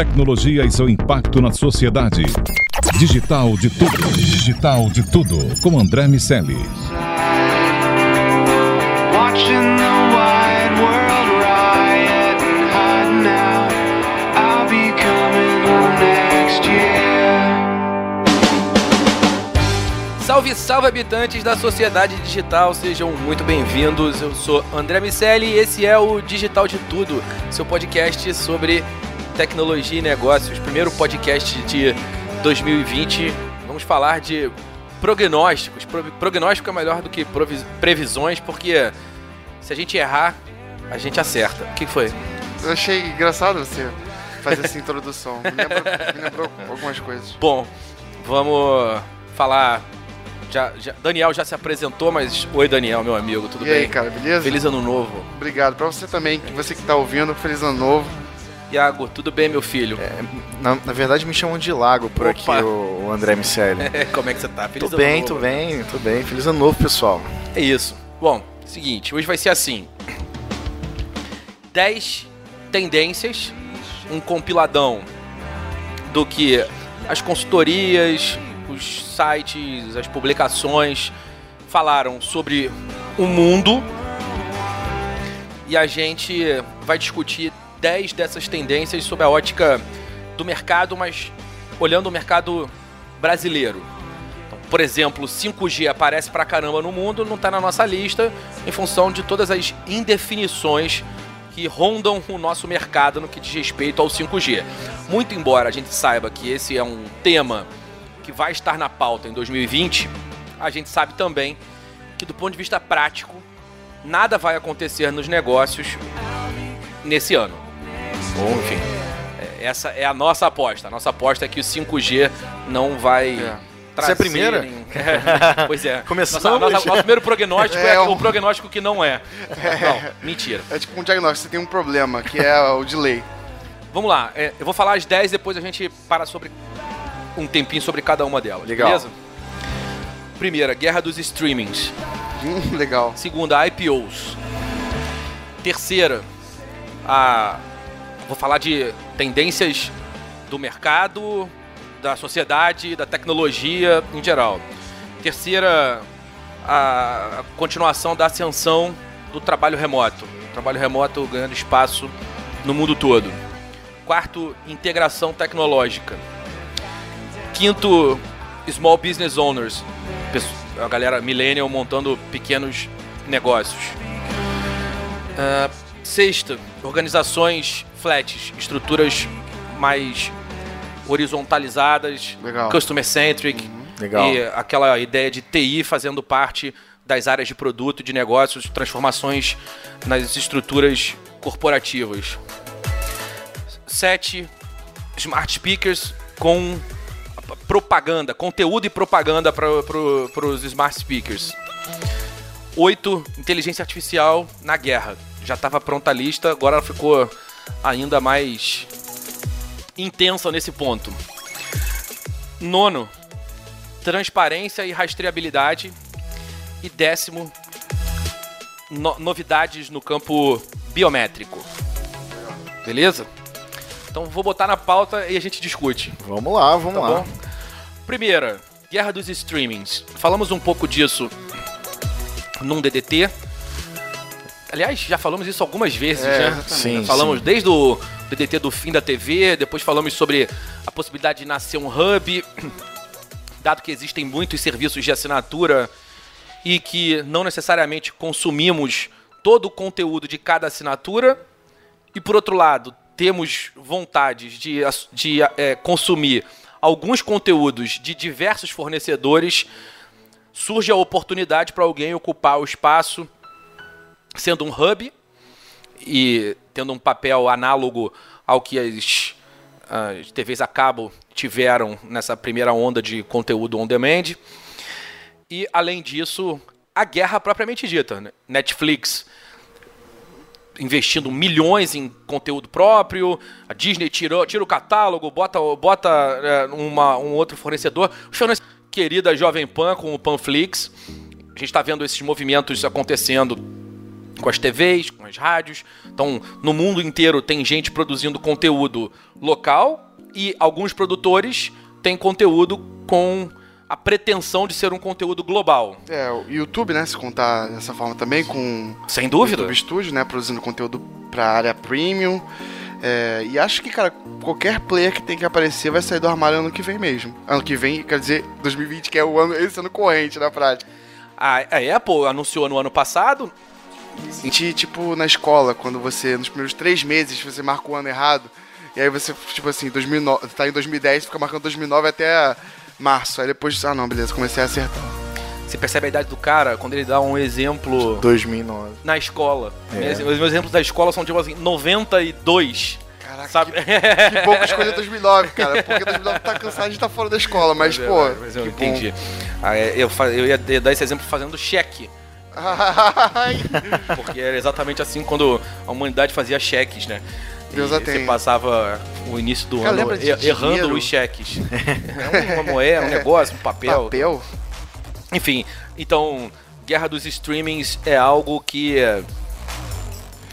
tecnologia e seu impacto na sociedade. Digital de tudo. Digital de tudo. Com André Miceli. Salve, salve habitantes da sociedade digital, sejam muito bem-vindos. Eu sou André Miceli e esse é o Digital de Tudo, seu podcast sobre tecnologia e negócios. Primeiro podcast de 2020. Vamos falar de prognósticos. Pro- Prognóstico é melhor do que previsões, porque se a gente errar, a gente acerta. O que foi? Eu achei engraçado você fazer essa introdução. Me lembrou, me lembrou algumas coisas. Bom, vamos falar. Já, já- Daniel já se apresentou, mas oi Daniel, meu amigo, tudo e bem? aí, cara, beleza? Feliz ano novo. Obrigado. Pra você também, que você que tá ouvindo, feliz ano novo. Iago, tudo bem, meu filho? Na, na verdade me chamam de Lago por Opa. aqui, o, o André Miceli. Como é que você tá? Feliz tô ano bem, novo. tô bem, tô bem. Feliz ano novo, pessoal. É isso. Bom, seguinte, hoje vai ser assim: 10 tendências, um compiladão do que as consultorias, os sites, as publicações falaram sobre o mundo. E a gente vai discutir 10 dessas tendências sob a ótica do mercado, mas olhando o mercado brasileiro. Então, por exemplo, 5G aparece pra caramba no mundo, não tá na nossa lista, em função de todas as indefinições que rondam o nosso mercado no que diz respeito ao 5G. Muito embora a gente saiba que esse é um tema que vai estar na pauta em 2020, a gente sabe também que do ponto de vista prático, nada vai acontecer nos negócios nesse ano. Bom, enfim, é- essa é a nossa aposta. A nossa aposta é que o 5G não vai É. trazer... Você é a primeira? É, pois é. Começamos. Nossa, nossa- nosso primeiro prognóstico é, É, o um- prognóstico que não é. Não, mentira. É tipo um diagnóstico, você tem um problema, que é o delay. Vamos lá, é, eu vou falar as 10, depois a gente para sobre um tempinho sobre cada uma delas, Legal. beleza? Primeira, guerra dos streamings. Hum, legal. Segunda, IPOs. Terceira, a vou falar de tendências do mercado, da sociedade, da tecnologia em geral. Terceira, a continuação da ascensão do trabalho remoto. O trabalho remoto ganhando espaço no mundo todo. Quarto, integração tecnológica. Quinto, small business owners. A galera millennial montando pequenos negócios. Ah, sexta, organizações flats, estruturas mais horizontalizadas, Legal. customer centric, Legal. e aquela ideia de TI fazendo parte das áreas de produto, de negócios, transformações nas estruturas corporativas. Sete, smart speakers com propaganda, conteúdo e propaganda para os smart speakers. Oito, inteligência artificial na guerra. Já estava pronta a lista, agora ela ficou ainda mais intensa nesse ponto. Nono, transparência e rastreabilidade. E décimo, no- novidades no campo biométrico. Beleza? Então vou botar na pauta e a gente discute. Vamos lá, vamos Tá lá. bom? Primeira, guerra dos streamings. Falamos um pouco disso num DDT. Aliás, já falamos isso algumas vezes, É, né? Sim, falamos sim. desde o DDT do fim da TV, depois falamos sobre a possibilidade de nascer um hub, dado que existem muitos serviços de assinatura e que não necessariamente consumimos todo o conteúdo de cada assinatura, e por outro lado, temos vontades de, de eh, consumir alguns conteúdos de diversos fornecedores, surge a oportunidade para alguém ocupar o espaço sendo um hub e tendo um papel análogo ao que as, as TVs a cabo tiveram nessa primeira onda de conteúdo on demand. E, além disso, a guerra propriamente dita. né? Netflix investindo milhões em conteúdo próprio, a Disney tirou, tira o catálogo, bota, bota é, uma, um outro fornecedor. Querida Jovem Pan com o Panflix. A gente está vendo esses movimentos acontecendo com as TVs, com as rádios. Então, no mundo inteiro tem gente produzindo conteúdo local e alguns produtores têm conteúdo com a pretensão de ser um conteúdo global. É, o YouTube, né? Se contar dessa forma também, com Sem dúvida. YouTube Studio, né? Produzindo conteúdo pra área premium. É, e acho que, cara, qualquer player que tem que aparecer vai sair do armário ano que vem mesmo. Ano que vem, quer dizer, 2020, que é o ano, esse ano corrente na prática. A, a Apple anunciou no ano passado. Sentir, tipo, na escola, quando você, nos primeiros três meses, você marca o ano errado. E aí você, tipo assim, 2009, tá em 2010, fica marcando 2009 até março. Aí depois, ah não, beleza, comecei a acertar. Você percebe a idade do cara quando ele dá um exemplo 2009. na escola. É. Os meus exemplos da escola são tipo assim, 92. Caraca, Sabe? que bom que eu escolhi 2009, cara. Porque 2009 tá cansado de estar fora da escola, mas, é, pô, mas eu que entendi. Ah, é, eu, eu ia dar esse exemplo fazendo cheque. Porque era exatamente assim quando a humanidade fazia cheques, né? Deus a você passava o início do Cara, ano er- errando dinheiro? os cheques. É uma moeda, um negócio, um papel. papel? Enfim, então, Guerra dos Streamings é algo que é,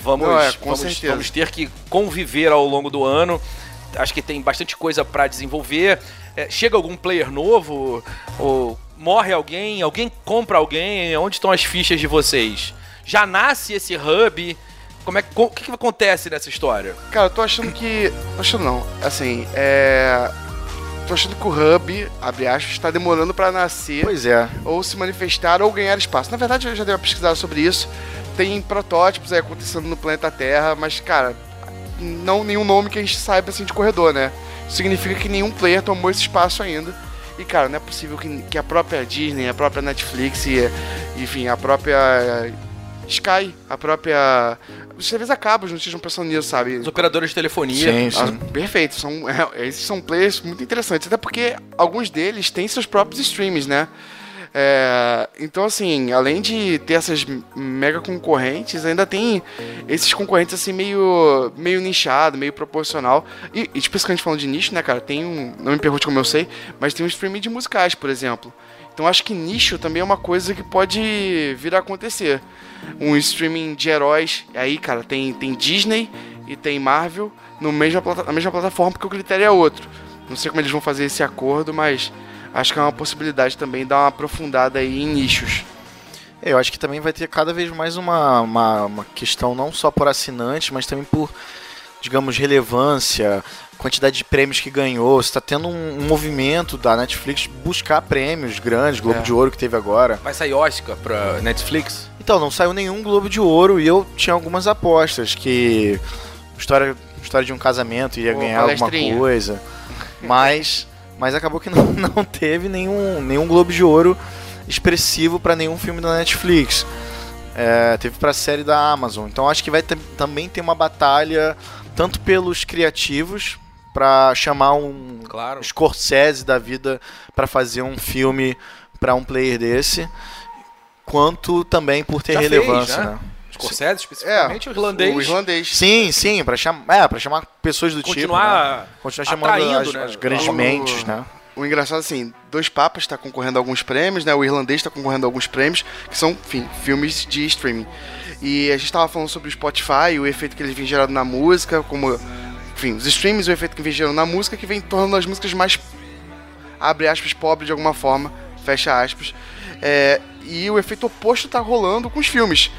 vamos, Não, é, vamos, vamos ter que conviver ao longo do ano. Acho que tem bastante coisa pra desenvolver. É, chega algum player novo? Ou morre alguém? Alguém compra alguém? Onde estão as fichas de vocês? Já nasce esse hub? Como é, que- o que, que acontece nessa história? Cara, eu tô achando que. Tô achando não. Assim, é. Tô achando que o Hub, abre aspas, tá demorando pra nascer. Pois é. ou se manifestar ou ganhar espaço. Na verdade, eu já dei uma pesquisada sobre isso. Tem protótipos aí acontecendo no planeta Terra, mas, cara, não nenhum nome que a gente saiba assim de corredor, né? Significa que nenhum player tomou esse espaço ainda. E, cara, não é possível que, que a própria Disney, a própria Netflix e, enfim, a própria Sky, a própria. Os TVs a cabos não estejam pensando nisso, sabe? Os operadores de telefonia. Sim, Ah, sim. perfeito, são, é, esses são players muito interessantes, até porque alguns deles têm seus próprios streams, né? É, então, assim, além de ter essas mega concorrentes, ainda tem esses concorrentes, assim, meio, meio nichado, meio proporcional. E, e especificamente falando de nicho, né, cara, tem um. Não me pergunte como eu sei, mas tem um streaming de musicais, por exemplo. Então, acho que nicho também é uma coisa que pode vir a acontecer. Um streaming de heróis, aí, cara, tem, tem Disney e tem Marvel no plata- na mesma plataforma, porque o critério é outro. Não sei como eles vão fazer esse acordo, mas acho que é uma possibilidade também dar uma aprofundada aí em nichos. É, Eu acho que também vai ter cada vez mais uma, uma, uma questão não só por assinantes, mas também por, digamos, relevância, quantidade de prêmios que ganhou. Você está tendo um, um movimento da Netflix buscar prêmios grandes, Globo É. de Ouro que teve agora. Vai sair Oscar pra Netflix? Então, não saiu nenhum Globo de Ouro e eu tinha algumas apostas que história, história de um casamento iria Ô, ganhar alguma coisa, mas, mas acabou que não, não teve nenhum, nenhum Globo de Ouro expressivo para nenhum filme da Netflix. É, teve para série da Amazon. Então acho que vai ter- também ter uma batalha tanto pelos criativos para chamar um Claro. Scorsese da vida para fazer um filme para um player desse, quanto também por ter Já fez, relevância, né? né? Scorsese, especificamente o irlandês. O irlandês. Sim, sim, para chamar, é, para chamar pessoas do tipo, né? continuar continuar chamando atraindo, as, né? as grandes O- mentes, né? O engraçado, assim, Dois Papas está concorrendo a alguns prêmios, né? O irlandês está concorrendo a alguns prêmios, que são, enfim, filmes de streaming. E a gente estava falando sobre o Spotify, o efeito que ele vem gerando na música, como, enfim, os streams, o efeito que vem gerando na música, que vem tornando as músicas mais, abre aspas, pobres de alguma forma, fecha aspas. É, e o efeito oposto tá rolando com os filmes.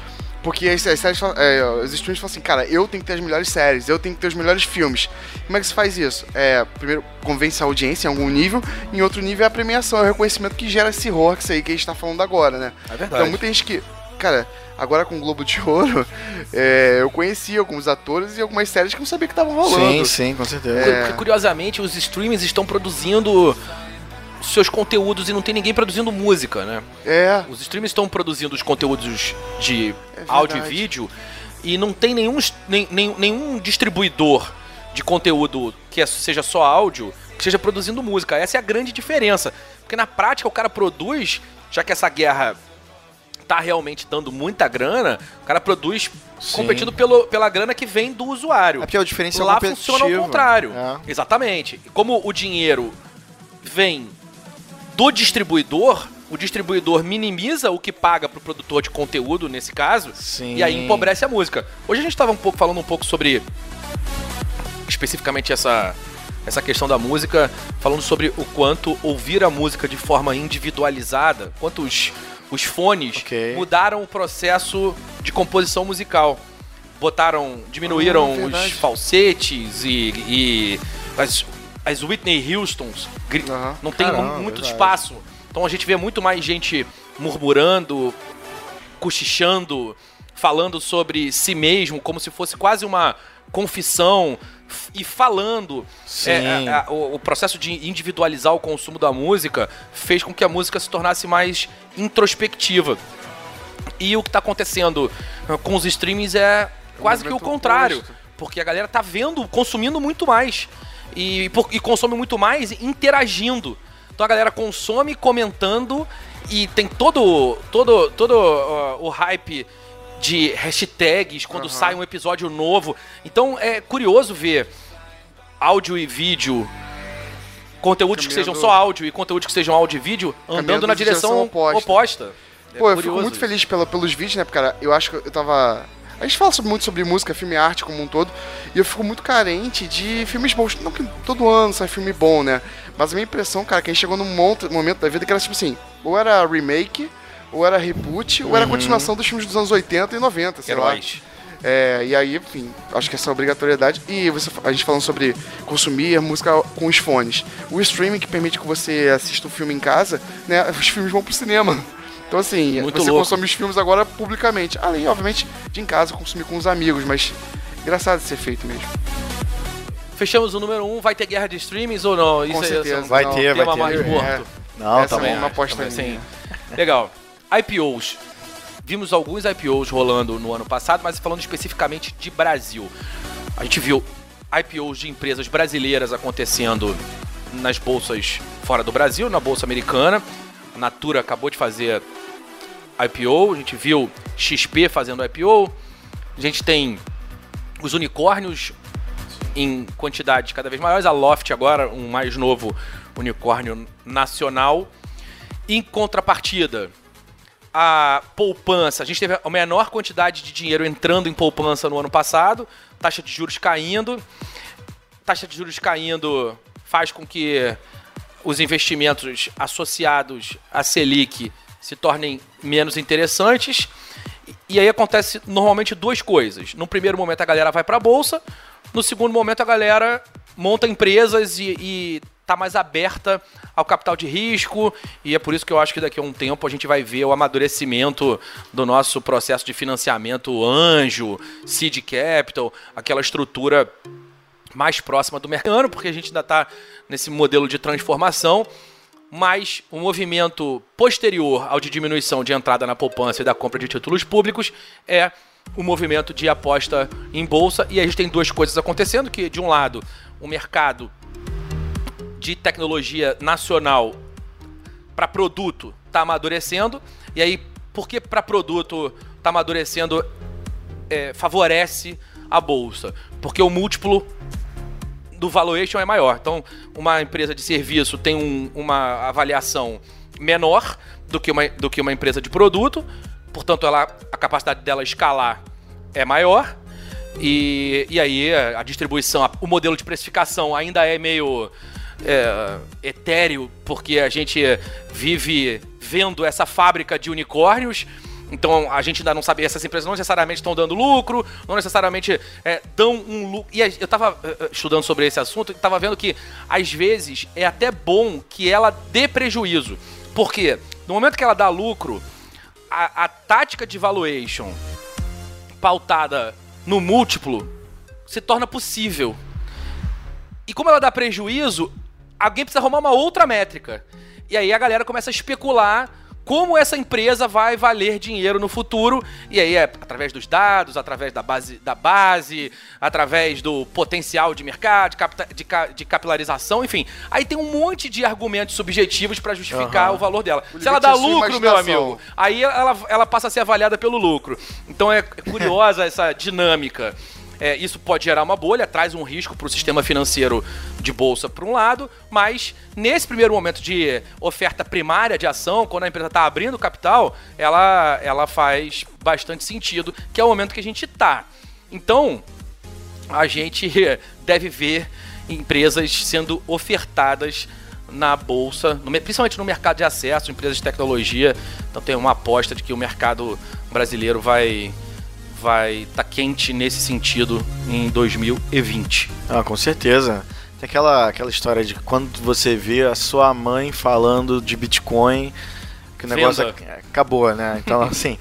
Porque as, as séries, é, os streams falam assim, cara, eu tenho que ter as melhores séries, eu tenho que ter os melhores filmes. Como é que se faz isso? É, primeiro, convence a audiência em algum nível, em outro nível é a premiação, é o reconhecimento que gera esse horror aí que a gente tá falando agora, né? É verdade. Então, muita gente que. Cara, agora com o Globo de Ouro, é, eu conheci alguns atores e algumas séries que eu não sabia que estavam rolando. Sim, sim, com certeza. Porque, curiosamente, os streamings estão produzindo seus conteúdos e não tem ninguém produzindo música, né? É, Os streamings estão produzindo os conteúdos de É áudio e vídeo e não tem nenhum, nem, nem- nenhum distribuidor de conteúdo que é- seja só áudio que esteja produzindo música. Essa é a grande diferença. Porque na prática o cara produz, já que essa guerra tá realmente dando muita grana, o cara produz Sim. competindo pelo, pela grana que vem do usuário. É porque o diferencial Lá competitivo. funciona ao contrário. É. Exatamente. Como o dinheiro vem do distribuidor, o distribuidor minimiza o que paga pro produtor de conteúdo, nesse caso, Sim. e aí empobrece a música. Hoje a gente estava um pouco falando um pouco sobre especificamente essa essa questão da música, falando sobre o quanto ouvir a música de forma individualizada, quanto os, os fones Ok. mudaram o processo de composição musical. Botaram, diminuíram Ah, os verdade. falsetes e, e as, as Whitney Houstons. Aham. Não tem Caramba, muito verdade. espaço. Então a gente vê muito mais gente murmurando, cochichando, falando sobre si mesmo, como se fosse quase uma confissão e falando. É, a- a- o, o processo de individualizar o consumo da música fez com que a música se tornasse mais introspectiva. E o que está acontecendo uh, com os streamings é quase que o contrário. oposto. Porque a galera tá vendo, consumindo muito mais. E, e consome muito mais interagindo. Então a galera consome comentando e tem todo, todo, todo uh, o hype de hashtags quando Aham. sai um episódio novo. Então é curioso ver áudio e vídeo, conteúdos que Caminhando- sejam só áudio e conteúdos que sejam áudio e vídeo, andando Caminhando na direção direção oposta. oposta. É Pô, eu fico muito feliz pela, pelos vídeos, né, cara? Eu acho que eu tava. A gente fala muito sobre música, filme e arte como um todo, e eu fico muito carente de filmes bons. Não que todo ano sai filme bom, né? Mas a minha impressão, cara, é que a gente chegou num momento da vida que era tipo assim: ou era remake, ou era reboot, ou era continuação dos filmes dos anos 80 e 90, sei lá. Heróis. É, e aí, enfim, acho que essa obrigatoriedade. E você, a gente falando sobre consumir música com os fones. O streaming que permite que você assista o filme em casa, né? Os filmes vão pro cinema. Então, assim, Muito você louco. consome os filmes agora publicamente. Além, obviamente, de em casa consumir com os amigos, mas engraçado de ser feito mesmo. Fechamos o número 1, um, vai ter guerra de streamings ou não? Isso Com é- certeza. Vai Não, ter, vai ter. mais É, morto. Não, Essa também. é uma aposta minha. sim. Legal. IPOs. Vimos alguns IPOs rolando no ano passado, mas falando especificamente de Brasil. A gente viu IPOs de empresas brasileiras acontecendo nas bolsas fora do Brasil, na bolsa americana. Natura acabou de fazer IPO, a gente viu XP fazendo IPO. A gente tem os unicórnios em quantidades cada vez maiores. A Loft agora, um mais novo unicórnio nacional. Em contrapartida, a poupança. A gente teve a menor quantidade de dinheiro entrando em poupança no ano passado, taxa de juros caindo. Taxa de juros caindo faz com que os investimentos associados à Selic se tornem menos interessantes. E aí acontece normalmente duas coisas. No primeiro momento a galera vai para a bolsa, no segundo momento a galera monta empresas e, e tá mais aberta ao capital de risco, e é por isso que eu acho que daqui a um tempo a gente vai ver o amadurecimento do nosso processo de financiamento anjo, seed capital, aquela estrutura mais próxima do mercado, porque a gente ainda está nesse modelo de transformação, mas o movimento posterior ao de diminuição de entrada na poupança e da compra de títulos públicos é o movimento de aposta em bolsa, e a gente tem duas coisas acontecendo, que de um lado, o mercado de tecnologia nacional para produto está amadurecendo, e aí, porque para produto está amadurecendo, é, favorece a bolsa? Porque o múltiplo do valuation é maior. Então, uma empresa de serviço tem um- uma avaliação menor do que, uma, do que uma empresa de produto, portanto, ela, a capacidade dela escalar é maior. E, e aí a distribuição, o modelo de precificação ainda é meio é, etéreo, porque a gente vive vendo essa fábrica de unicórnios. Então a gente ainda não sabe, essas empresas não necessariamente estão dando lucro, não necessariamente é, dão um lucro. E eu tava eh, estudando sobre esse assunto e tava vendo que às vezes é até bom que ela dê prejuízo. Porque no momento que ela dá lucro, a, a tática de valuation pautada no múltiplo se torna possível. E como ela dá prejuízo, alguém precisa arrumar uma outra métrica. E aí a galera começa a especular como essa empresa vai valer dinheiro no futuro. E aí é através dos dados, através da base, da base através do potencial de mercado, de, capta- de de capilarização, enfim. Aí tem um monte de argumentos subjetivos para justificar Aham. o valor dela. O Se ela dá lucro, meu amigo, aí ela, ela passa a ser avaliada pelo lucro. Então é curiosa essa dinâmica. É, isso pode gerar uma bolha, traz um risco para o sistema financeiro de bolsa por um lado, mas nesse primeiro momento de oferta primária de ação, quando a empresa está abrindo capital, ela, ela faz bastante sentido, que é o momento que a gente está. Então, a gente deve ver empresas sendo ofertadas na bolsa, principalmente no mercado de acesso, empresas de tecnologia. Então tem uma aposta de que o mercado brasileiro vai vai estar quente nesse sentido em 2020. Ah, com certeza. Tem aquela, aquela história de quando você vê a sua mãe falando de Bitcoin, que o negócio ac- acabou, né? Então, assim,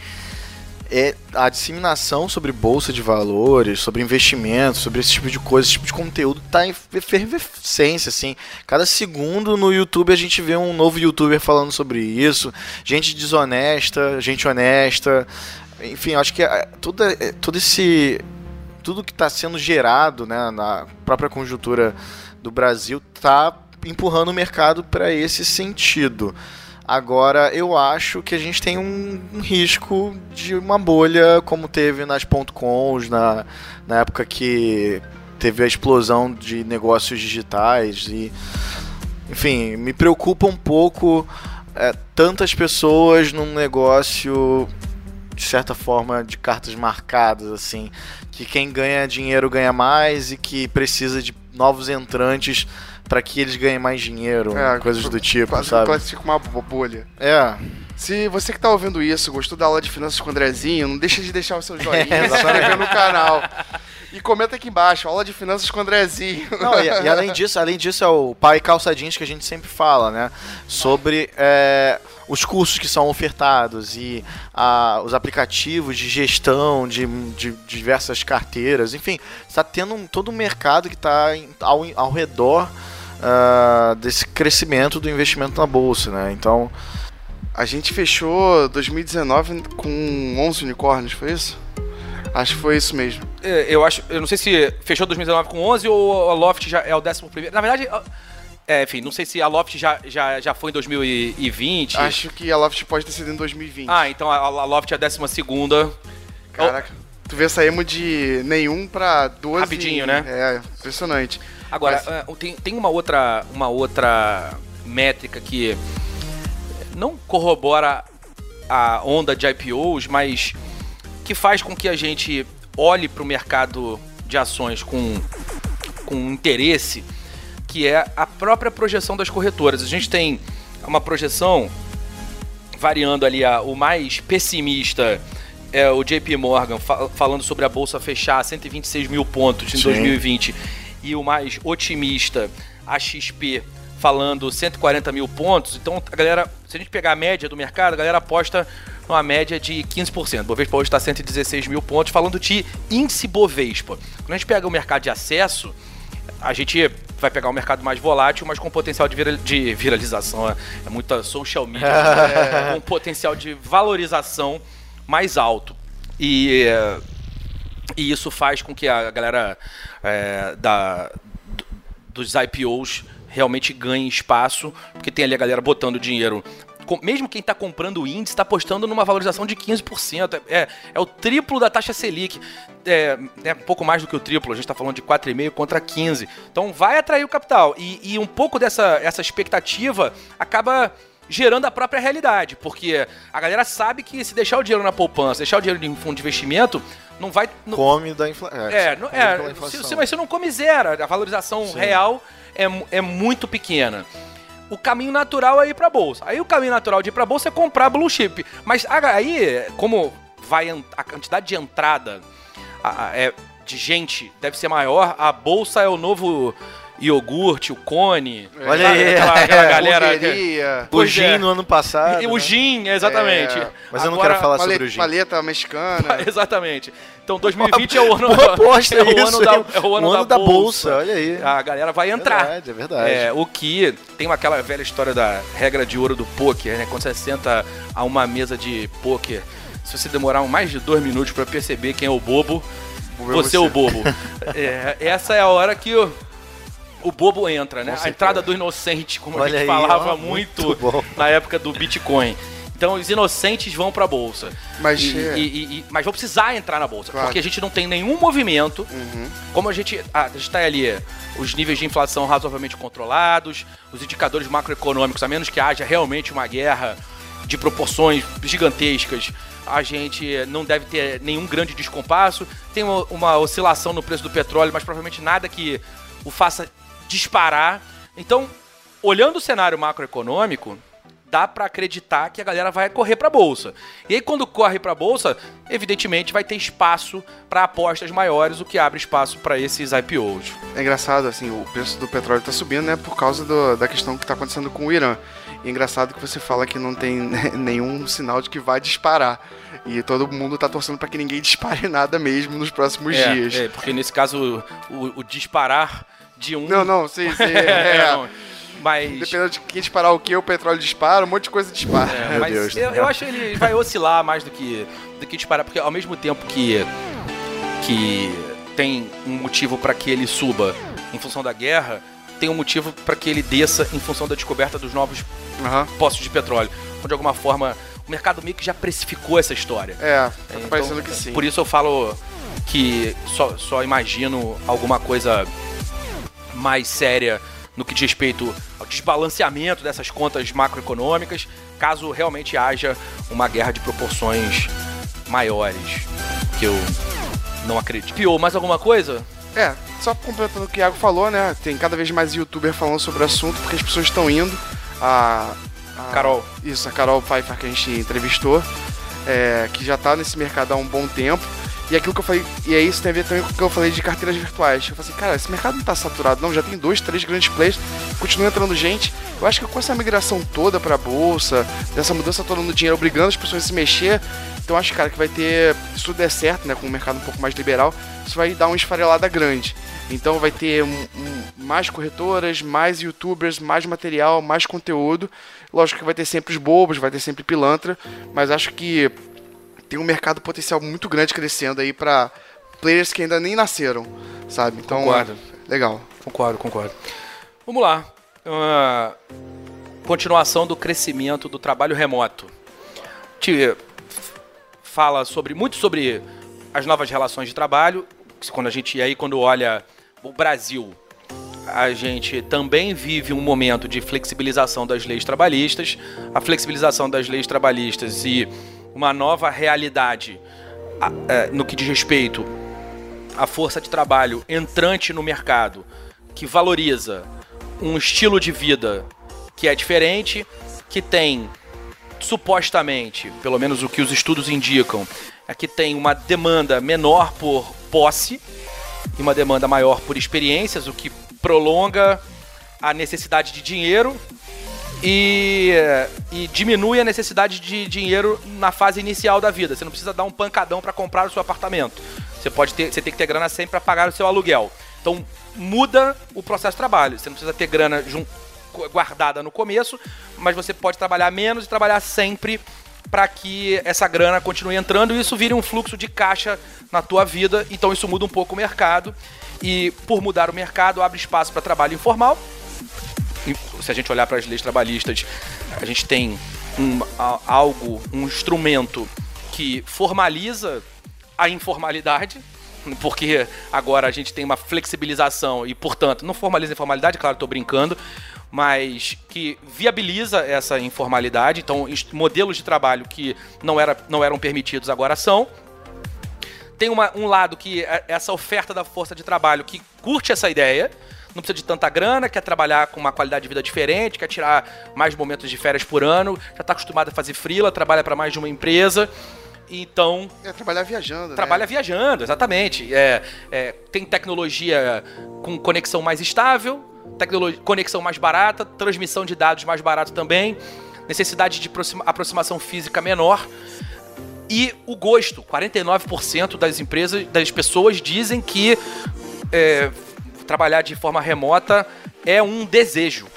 é a disseminação sobre bolsa de valores, sobre investimentos, sobre esse tipo de coisa, esse tipo de conteúdo tá em efervescência, assim. Cada segundo no YouTube a gente vê um novo youtuber falando sobre isso, gente desonesta, gente honesta. Enfim, acho que é, tudo, é- todo esse tudo que está sendo gerado né, na própria conjuntura do Brasil está empurrando o mercado para esse sentido. Agora, eu acho que a gente tem um, um risco de uma bolha, como teve nas .coms, na, na época que teve a explosão de negócios digitais. e Enfim, me preocupa um pouco é, tantas pessoas num negócio, de certa forma, de cartas marcadas, assim que quem ganha dinheiro ganha mais e que precisa de novos entrantes para que eles ganhem mais dinheiro, É, coisas do tipo, Quase sabe? classifica uma bo- bolha. É, Se você que tá ouvindo isso, gostou da aula de finanças com o Andrezinho, não deixa de deixar o seu joinha, É, se inscrever no canal. E comenta aqui embaixo, aula de finanças com o Andrezinho. Não, e, e além disso, além disso é o pai calça jeans que a gente sempre fala, né? Sobre é, os cursos que são ofertados e a- os aplicativos de gestão de, de diversas carteiras, enfim, está tendo um- todo um mercado que está ao, ao redor ah, desse crescimento do investimento na bolsa, né? Então, A gente fechou 2019 com 11 unicórnios, foi isso? Acho que foi isso mesmo. É, Eu acho, eu não sei se fechou 2019 com 11 ou a Loft já é o 11 primeiro. Na verdade, é, enfim, não sei se a Loft já, já, já foi em 2020. Acho que a Loft pode ter sido em 2020. Ah, então a, a Loft é a 12 segunda. Caraca. Tu vê, saímos de nenhum pra 12. Rapidinho, né? É, impressionante. Agora, Mas- ah, tem, tem uma outra uma outra métrica que não corrobora a onda de IPOs, mas que faz com que a gente olhe para o mercado de ações com, com interesse, que é a própria projeção das corretoras. A gente tem uma projeção variando ali, a, o mais pessimista é o JP Morgan fa- falando sobre a bolsa fechar a 126 mil pontos em Sim. 2020 e o mais otimista, a XP, falando 140 mil pontos. Então, a galera, se a gente pegar a média do mercado, a galera aposta numa média de 15%. Bovespa hoje está 116 mil pontos, falando de índice Bovespa. Quando a gente pega o mercado de acesso, a gente vai pegar um mercado mais volátil, mas com potencial de, viral- de viralização. É, é muita social media, é, com potencial de valorização mais alto. E, e isso faz com que a galera é, da, do- dos IPOs realmente ganhe espaço, porque tem ali a galera botando dinheiro. Mesmo quem está comprando o índice está apostando numa valorização de 15%. É, é o triplo da taxa Selic. É, é um pouco mais do que o triplo. A gente está falando de 4,5 contra 15. Então vai atrair o capital. E, e um pouco dessa essa expectativa acaba gerando a própria realidade. Porque a galera sabe que se deixar o dinheiro na poupança, deixar o dinheiro em fundo de investimento, não vai. não- come da inflação. é, não, come pela é inflação. se, se- mas você não come zero. A valorização Sim. real é, é muito pequena. O caminho natural é ir pra bolsa. Aí o caminho natural de ir pra bolsa é comprar blue chip. Mas a- aí, como vai a quantidade de entrada é, de gente deve ser maior, a bolsa é o novo iogurte, o cone. Olha sabe? aí. Aquela, aquela galera. Hamburgueria, O gin é. no ano passado. E o né? gin, exatamente. É, mas eu não Agora- quero falar sobre o gin. paleta mexicana. Exatamente. Então 2020 é o ano, aposta é o isso, ano da, é o ano, O ano da, da bolsa. bolsa, olha aí. A galera vai entrar. Verdade, é verdade. É, o que tem aquela velha história da regra de ouro do poker, né? Quando você senta a uma mesa de poker, se você demorar mais de dois minutos pra perceber quem é o bobo, você é o bobo. É, essa é a hora que o, bobo entra, né? A entrada do inocente, como a Olha gente aí, falava ó, muito, muito na época do Bitcoin. Então os inocentes vão pra bolsa. Mas, E- é. e- e- e- mas vão precisar entrar na bolsa. Claro. Porque a gente não tem nenhum movimento. Uhum. Como a gente. ah, a gente tá ali, os níveis de inflação razoavelmente controlados, os indicadores macroeconômicos, a menos que haja realmente uma guerra de proporções gigantescas, a gente não deve ter nenhum grande descompasso. Tem uma, uma oscilação no preço do petróleo, mas provavelmente nada que o faça disparar. Então, olhando o cenário macroeconômico, dá pra acreditar que a galera vai correr pra bolsa. E aí quando corre pra bolsa, evidentemente vai ter espaço pra apostas maiores, o que abre espaço pra esses IPOs. É engraçado, assim, o preço do petróleo tá subindo, né, por causa do- da questão que tá acontecendo com o Irã. E é engraçado que você fala que não tem nenhum sinal de que vai disparar. E todo mundo tá torcendo pra que ninguém dispare nada mesmo nos próximos É, dias. é, porque nesse caso o, o disparar de um Não, não, sim, sim. é, É, não. mas Dependendo de quem disparar o que, o petróleo dispara, um monte de coisa dispara. É, Meu mas Deus. eu, eu acho que ele vai oscilar mais do que, do que disparar, porque ao mesmo tempo que, que tem um motivo para que ele suba em função da guerra, tem um motivo para que ele desça em função da descoberta dos novos Aham. poços de petróleo. Então, de alguma forma, o mercado meio que já precificou essa história. É, tá Então, parecendo que sim. Por isso eu falo que só, só imagino alguma coisa mais séria no que diz respeito ao desbalanceamento dessas contas macroeconômicas, caso realmente haja uma guerra de proporções maiores, que eu não acredito. Pior, mais alguma coisa? É, só completando o que o Iago falou, né? Tem cada vez mais youtuber falando sobre o assunto, porque as pessoas estão indo. A, a- Carol. Isso, a Carol Pfeiffer que a gente entrevistou, é, que já tá nesse mercado há um bom tempo. E aquilo que eu falei, e é isso tem a ver também com o que eu falei de carteiras virtuais. Eu falei assim, cara, esse mercado não tá saturado, não, já tem dois, três grandes players, continua entrando gente. Eu acho que com essa migração toda pra bolsa, dessa mudança toda no dinheiro, obrigando as pessoas a se mexer, então acho, cara, que vai ter, se tudo der certo, né, com um mercado um pouco mais liberal, isso vai dar uma esfarelada grande. Então vai ter um- um- mais corretoras, mais youtubers, mais material, mais conteúdo. Lógico que vai ter sempre os bobos, vai ter sempre pilantra, mas acho que tem um mercado potencial muito grande crescendo aí pra players que ainda nem nasceram, sabe? Então, Concordo. legal. Concordo, concordo. Vamos lá. Ah, continuação do crescimento do trabalho remoto. Te fala sobre muito sobre as novas relações de trabalho. Quando a gente aí quando olha o Brasil, a gente também vive um momento de flexibilização das leis trabalhistas. A flexibilização das leis trabalhistas e uma nova realidade eh, no que diz respeito à força de trabalho entrante no mercado que valoriza um estilo de vida que é diferente, que tem supostamente, pelo menos o que os estudos indicam, é que tem uma demanda menor por posse e uma demanda maior por experiências, o que prolonga a necessidade de dinheiro e, e diminui a necessidade de dinheiro na fase inicial da vida. Você não precisa dar um pancadão para comprar o seu apartamento. Você pode ter, você tem que ter grana sempre para pagar o seu aluguel. Então muda o processo de trabalho. Você não precisa ter grana guardada no começo, mas você pode trabalhar menos e trabalhar sempre para que essa grana continue entrando e isso vire um fluxo de caixa na tua vida. Então isso muda um pouco o mercado e por mudar o mercado abre espaço para trabalho informal se a gente olhar para as leis trabalhistas, a gente tem um, algo, um instrumento que formaliza a informalidade, porque agora a gente tem uma flexibilização e, portanto, não formaliza a informalidade, claro, estou brincando, mas que viabiliza essa informalidade. Então, modelos de trabalho que não, era, não eram permitidos agora são tem uma- um lado que é essa oferta da força de trabalho que curte essa ideia, não precisa de tanta grana, quer trabalhar com uma qualidade de vida diferente, quer tirar mais momentos de férias por ano, já está acostumado a fazer freela, trabalha para mais de uma empresa. Então, É trabalhar viajando, trabalha né? viajando, exatamente. É, é, tem tecnologia com conexão mais estável, tecnolo- conexão mais barata, transmissão de dados mais barato também, necessidade de aproxima- aproximação física menor. E o gosto, 49% das empresas, das pessoas dizem que é, trabalhar de forma remota é um desejo.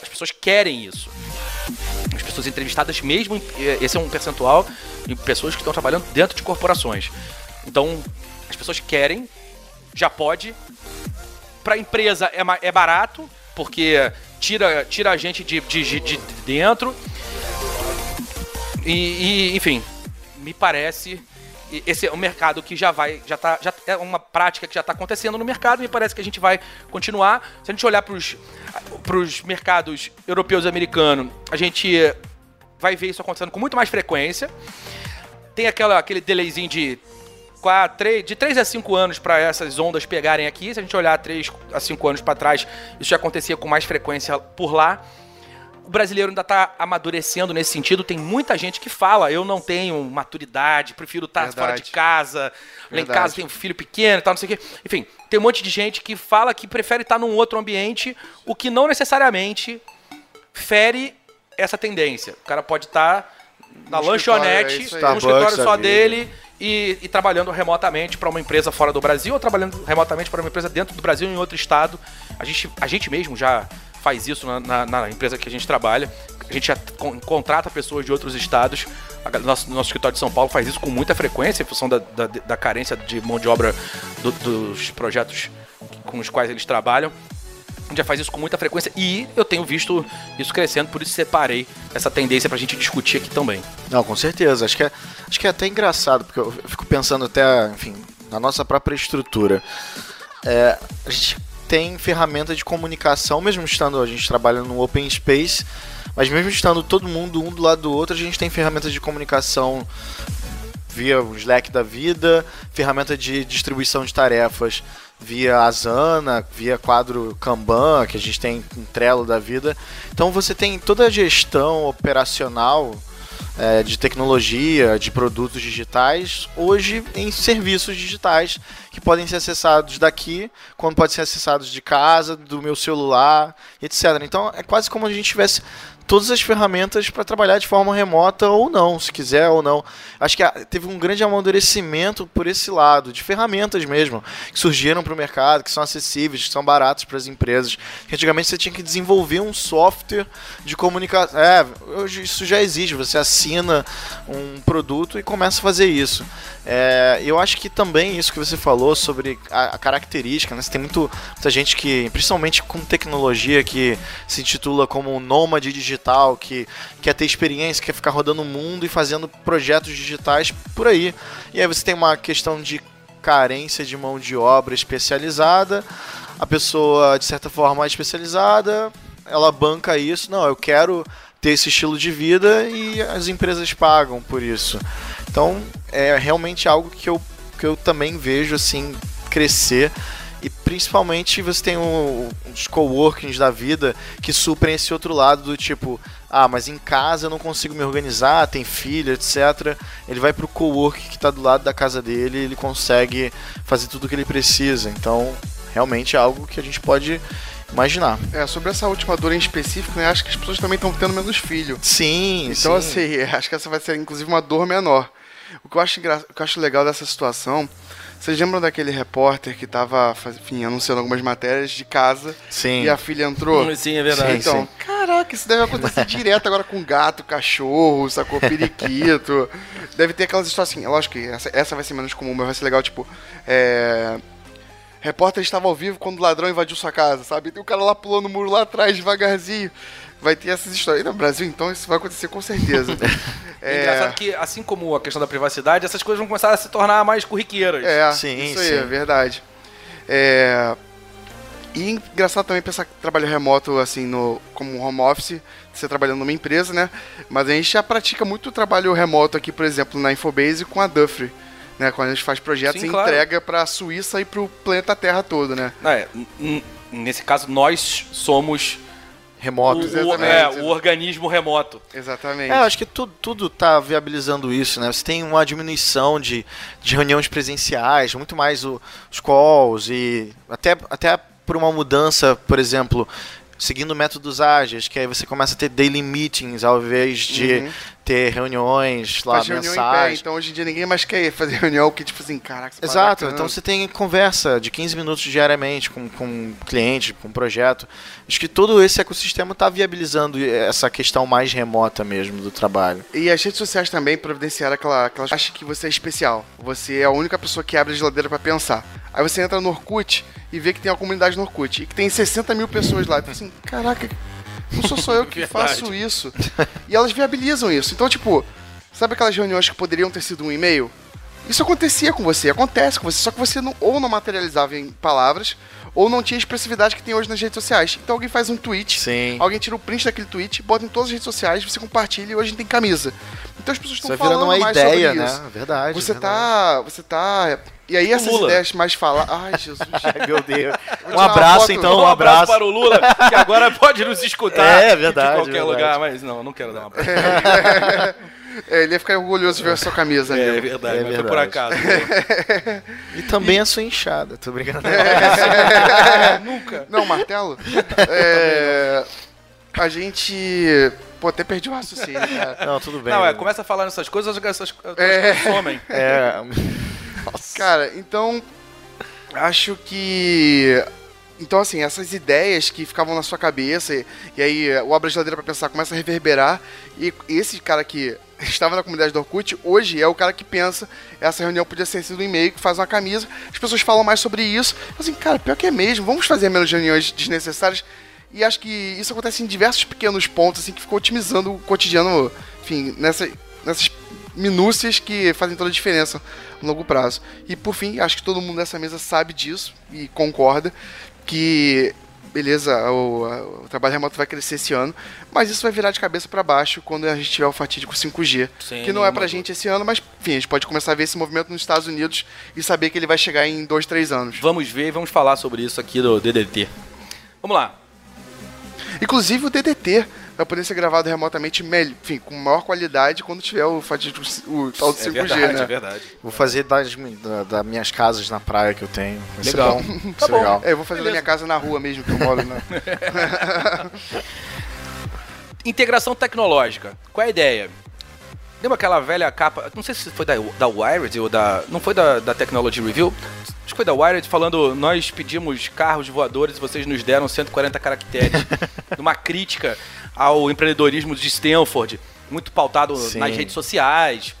As pessoas querem isso. As pessoas entrevistadas mesmo, eh, esse é um percentual de pessoas que estão trabalhando dentro de corporações. Então, as pessoas querem, já pode. Para a empresa é, é barato, porque tira, tira a gente de, de, de- de dentro. E, e, enfim, me parece esse é um mercado que já vai, já tá, já é uma prática que já está acontecendo no mercado. Me parece que a gente vai continuar. Se a gente olhar para os mercados europeus e americanos, a gente vai ver isso acontecendo com muito mais frequência. Tem aquela, aquele delayzinho de 4, 3, de 3 a 5 anos para essas ondas pegarem aqui. Se a gente olhar 3 a 5 anos para trás, isso já acontecia com mais frequência por lá o brasileiro ainda está amadurecendo nesse sentido. Tem muita gente que fala: eu não tenho maturidade, prefiro estar fora de casa. Lá em casa tem um filho pequeno e tal, não sei o quê. Enfim, tem um monte de gente que fala que prefere estar num outro ambiente, o que não necessariamente fere essa tendência. O cara pode estar na no lanchonete, é no escritório só dele. E, e, trabalhando remotamente para uma empresa fora do Brasil ou trabalhando remotamente para uma empresa dentro do Brasil em outro estado. A gente, a gente mesmo já faz isso na, na, na empresa que a gente trabalha. A gente contrata pessoas de outros estados. A, nosso, nosso escritório de São Paulo faz isso com muita frequência, em função da, da, da carência de mão de obra do, dos projetos com os quais eles trabalham. A gente já faz isso com muita frequência e eu tenho visto isso crescendo, por isso separei essa tendência pra gente discutir aqui também. Não, com certeza. Acho que é, acho que é até engraçado, porque eu fico pensando até, enfim, na nossa própria estrutura. É, a gente tem ferramenta de comunicação, mesmo estando a gente trabalha no open space, mas mesmo estando todo mundo um do lado do outro, a gente tem ferramentas de comunicação via o Slack da vida, ferramenta de distribuição de tarefas via Asana, via quadro Kanban, que a gente tem um Trello da vida. Então você tem toda a gestão operacional é, de tecnologia, de produtos digitais, hoje em serviços digitais que podem ser acessados daqui, quando podem ser acessados de casa, do meu celular, etc. Então é quase como a gente tivesse todas as ferramentas para trabalhar de forma remota ou não, se quiser ou não. Acho que teve um grande amadurecimento por esse lado, de ferramentas mesmo, que surgiram para o mercado, que são acessíveis, que são baratos para as empresas. Antigamente você tinha que desenvolver um software de comunicação. É, hoje isso já existe, você assina um produto e começa a fazer isso. É, eu acho que também isso que você falou sobre a, a característica, né? Você tem muito, muita gente que, principalmente com tecnologia, que se intitula como nômade digital, que quer ter experiência, quer ficar rodando o mundo e fazendo projetos digitais por aí. E aí você tem uma questão de carência de mão de obra especializada, a pessoa, de certa forma, é especializada, ela banca isso, não, eu quero ter esse estilo de vida e as empresas pagam por isso. Então é realmente algo que eu, que eu também vejo assim crescer. E principalmente você tem o, os coworkings da vida que suprem esse outro lado do tipo, ah, mas em casa eu não consigo me organizar, tem filho, etc. Ele vai pro cowork que está do lado da casa dele, ele consegue fazer tudo o que ele precisa. Então, realmente é algo que a gente pode imaginar. É, sobre essa última dor em específico, né, acho que as pessoas também estão tendo menos filho. Sim, Então, sim. assim, acho que essa vai ser inclusive uma dor menor. O que eu acho, engra... o que eu acho legal dessa situação, vocês lembram daquele repórter que estava enfim, anunciando algumas matérias de casa Sim. e a filha entrou? Sim, é verdade. Sim, então, sim. caraca, isso deve acontecer direto agora com gato, cachorro, sacou? Periquito. deve ter aquelas histórias assim, lógico que essa, essa vai ser menos comum, mas vai ser legal, tipo, é. Repórter estava ao vivo quando o ladrão invadiu sua casa, sabe? Tem o cara lá pulando o muro lá atrás, devagarzinho. Vai ter essas histórias. E no Brasil, então, isso vai acontecer com certeza. É engraçado que, assim como a questão da privacidade, essas coisas vão começar a se tornar mais corriqueiras. É, Sim, isso aí, sim. é verdade. É... E engraçado também pensar que trabalho remoto, assim, no, como home office, você trabalhando numa empresa, né? Mas a gente já pratica muito trabalho remoto aqui, por exemplo, na Infobase com a Dufry. Né, quando a gente faz projetos Sim, e claro. entrega pra Suíça e pro planeta Terra todo, né? É, nesse caso, nós somos o, Remoto. o- é, o organismo remoto. Exatamente. É, eu acho que tudo, tudo tá viabilizando isso, né? Você tem uma diminuição de, de reuniões presenciais, muito mais o- os calls e até, até por uma mudança, por exemplo, seguindo métodos ágeis, que aí você começa a ter daily meetings ao invés de Uhum. Ter reuniões lá, Faz reunião em pé, então hoje em dia ninguém mais quer fazer reunião que, tipo assim, caraca, você Exato, bacana. então você tem conversa de 15 minutos diariamente com, com cliente, com projeto. Acho que todo esse ecossistema está viabilizando essa questão mais remota mesmo do trabalho. E as redes sociais também providenciaram aquela, aquela. Acha que você é especial. Você é a única pessoa que abre a geladeira pra pensar. Aí você entra no Orkut e vê que tem uma comunidade no Orkut e que tem 60 mil pessoas lá. E fala assim, caraca, não sou só eu que faço isso. E elas viabilizam isso. Então, tipo, Sabe aquelas reuniões que poderiam ter sido um e-mail? Isso acontecia com você, acontece com você, só que você não, ou não materializava em palavras, ou não tinha a expressividade que tem hoje nas redes sociais. Então alguém faz um tweet, Sim. alguém tira o print daquele tweet, bota em todas as redes sociais, você compartilha e hoje a gente tem camisa. Então as pessoas estão falando uma mais ideia, sobre né? isso. Verdade. Você verdade. tá. Você tá. E aí essas Lula. ideias mais falar. Ai, Jesus. Ai, meu Deus. Vou Um uma abraço, então, um um abraço abraço. para o Lula, que agora pode nos escutar É, verdade, de qualquer verdade. lugar, mas não, não quero dar um abraço. É, ele ia ficar orgulhoso de ver a sua camisa. É, amigo. verdade, É mas foi por verdade. acaso. E também a sua enxada, tô brincando. Nunca. Não, martelo? é, a gente. Pô, até perdi o raciocínio, cara. Não, tudo bem. Não, é, começa a falar nessas coisas, essas coisas É. somem. É, Cara, então. Acho que. Então, assim, essas ideias que ficavam na sua cabeça, e, e aí o Abra Geladeira pra pensar começa a reverberar, e esse cara que estava na comunidade do Orkut, hoje é o cara que pensa, essa reunião podia ser sido um e-mail, que faz uma camisa, as pessoas falam mais sobre isso, assim, cara, pior que é mesmo, vamos fazer menos reuniões desnecessárias, e acho que isso acontece em diversos pequenos pontos, assim, que ficou otimizando o cotidiano, enfim, nessa, nessas minúcias que fazem toda a diferença no longo prazo. E por fim, acho que todo mundo nessa mesa sabe disso e concorda que beleza, o, a- o trabalho remoto vai crescer esse ano, mas isso vai virar de cabeça para baixo quando a gente tiver o fatídico 5G, Sem que não é nenhuma pra dúvida. gente esse ano, mas enfim, a gente pode começar a ver esse movimento nos Estados Unidos e saber que ele vai chegar em dois, três anos. Vamos ver e vamos falar sobre isso aqui do DDT. Vamos lá. Inclusive o DDT vai poder ser gravado remotamente, enfim, com maior qualidade quando tiver o fatídico o tal do 5G, é verdade, né? é verdade. Vou fazer das, da- das minhas casas na praia que eu tenho. Vai Legal. Tá bom. legal. É, eu vou fazer na minha casa na rua mesmo que eu moro, né? Integração tecnológica. Qual é a ideia? Lembra aquela velha capa, não sei se foi da, da Wired ou da... Não foi da, da Technology Review? Acho que foi da Wired falando, nós pedimos carros voadores e vocês nos deram 140 caracteres. Numa crítica ao empreendedorismo de Stanford, muito pautado Sim. nas redes sociais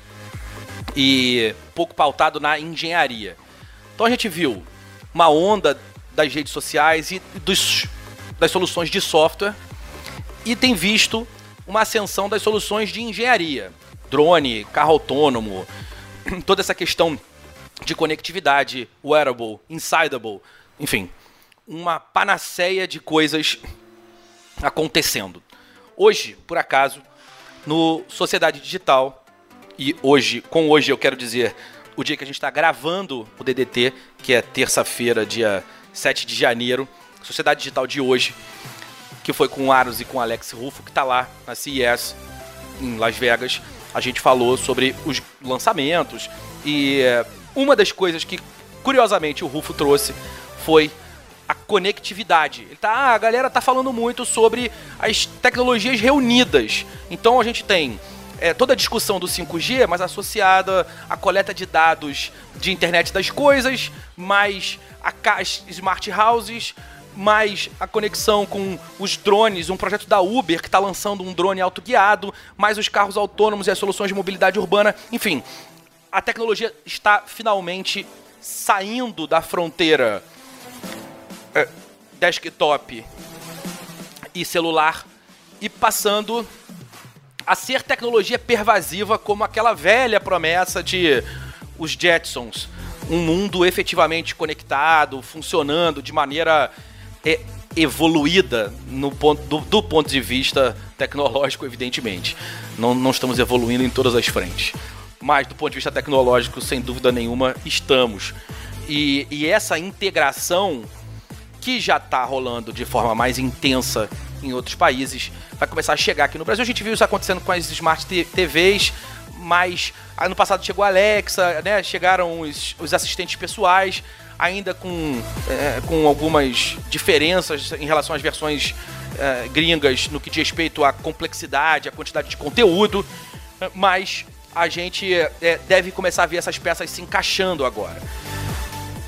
e pouco pautado na engenharia. Então a gente viu uma onda das redes sociais e dos, das soluções de software e tem visto uma ascensão das soluções de engenharia. Drone, carro autônomo, toda essa questão de conectividade, wearable, insidable, enfim, uma panaceia de coisas acontecendo. Hoje, por acaso, no Sociedade Digital, e hoje, com hoje eu quero dizer o dia que a gente está gravando o DDT, que é terça-feira, dia 7 de janeiro, Sociedade Digital de hoje, que foi com o Aros e com o Alex Rufo, que está lá na CES em Las Vegas. A gente falou sobre os lançamentos e é, uma das coisas que, curiosamente, o Rufo trouxe foi a conectividade. Ele tá, ah, a galera tá falando muito sobre as tecnologias reunidas. Então a gente tem é, toda a discussão do 5G, mas associada à coleta de dados de internet das coisas, mais a as smart houses, mais a conexão com os drones, um projeto da Uber que está lançando um drone autoguiado, mais os carros autônomos e as soluções de mobilidade urbana, enfim, a tecnologia está finalmente saindo da fronteira desktop e celular e passando a ser tecnologia pervasiva como aquela velha promessa de os Jetsons, um mundo efetivamente conectado, funcionando de maneira é, evoluída no ponto, do, do ponto de vista tecnológico, evidentemente. Não, não estamos evoluindo em todas as frentes. Mas do ponto de vista tecnológico, sem dúvida nenhuma, estamos. E, e essa integração que já está rolando de forma mais intensa em outros países, vai começar a chegar aqui no Brasil. A gente viu isso acontecendo com as Smart TVs, mas ano passado chegou a Alexa, né? chegaram os, os assistentes pessoais, ainda com, é, com algumas diferenças em relação às versões é, gringas no que diz respeito à complexidade, à quantidade de conteúdo, mas a gente é, deve começar a ver essas peças se encaixando agora.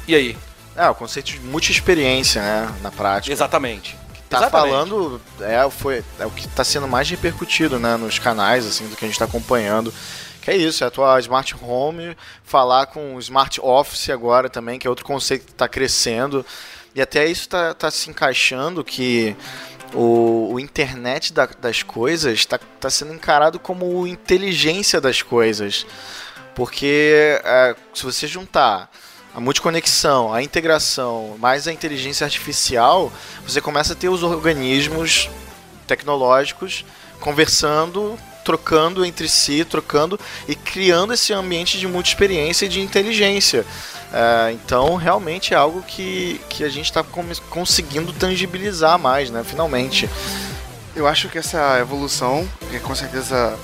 E aí? É, o conceito de multi-experiência, né, na prática. Exatamente. tá Exatamente. falando é, foi, é o que está sendo mais repercutido né, nos canais assim do que a gente está acompanhando. Que é isso, é a tua Smart Home, falar com o Smart Office agora também, que é outro conceito que está crescendo. E até isso está tá se encaixando que o, o internet da- das coisas está tá sendo encarado como inteligência das coisas. Porque é, se você juntar a multiconexão, a integração, mais a inteligência artificial, você começa a ter os organismos tecnológicos conversando, trocando entre si, trocando e criando esse ambiente de multi-experiência e de inteligência. É, então, realmente é algo que, que a gente está conseguindo tangibilizar mais, né? Finalmente. Eu acho que essa evolução, que com certeza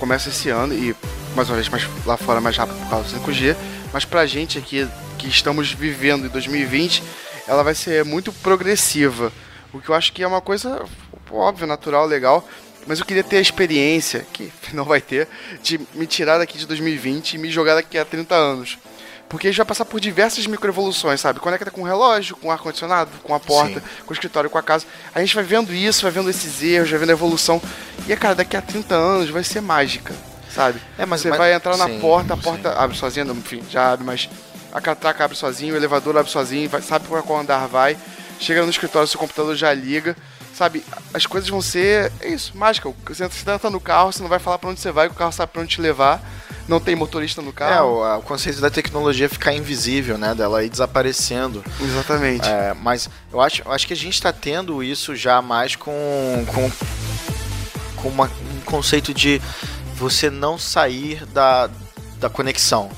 começa esse ano e mais uma vez mais lá fora mais rápido por causa do 5G, mas pra gente aqui que estamos vivendo em 2020, ela vai ser muito progressiva. O que eu acho que é uma coisa óbvia, natural, legal. Mas eu queria ter a experiência, que não vai ter, de me tirar daqui de 2020 e me jogar daqui a 30 anos. Porque a gente vai passar por diversas microevoluções, sabe? Conecta com o relógio, com o ar-condicionado, com a porta, Sim. com o escritório, com a casa. A gente vai vendo isso, vai vendo esses erros, vai vendo a evolução. E, cara, daqui a 30 anos vai ser mágica, sabe? É, mas Você mas- vai entrar na sim, porta, a sim. porta abre sozinha, enfim, já abre, mas a catraca abre sozinho, o elevador abre sozinho, vai, sabe pra qual andar vai. Chega no escritório, seu computador já liga. Sabe, as coisas vão ser. É isso, mágica. Você entra entra no carro, você não vai falar pra onde você vai, que o carro sabe pra onde te levar. Não tem motorista no É, carro. o, a- o conceito da tecnologia ficar invisível, né? Dela ir desaparecendo. Exatamente. É, mas eu acho, eu acho que a gente está tendo isso já mais com, com, com uma- um conceito de você não sair da, da conexão.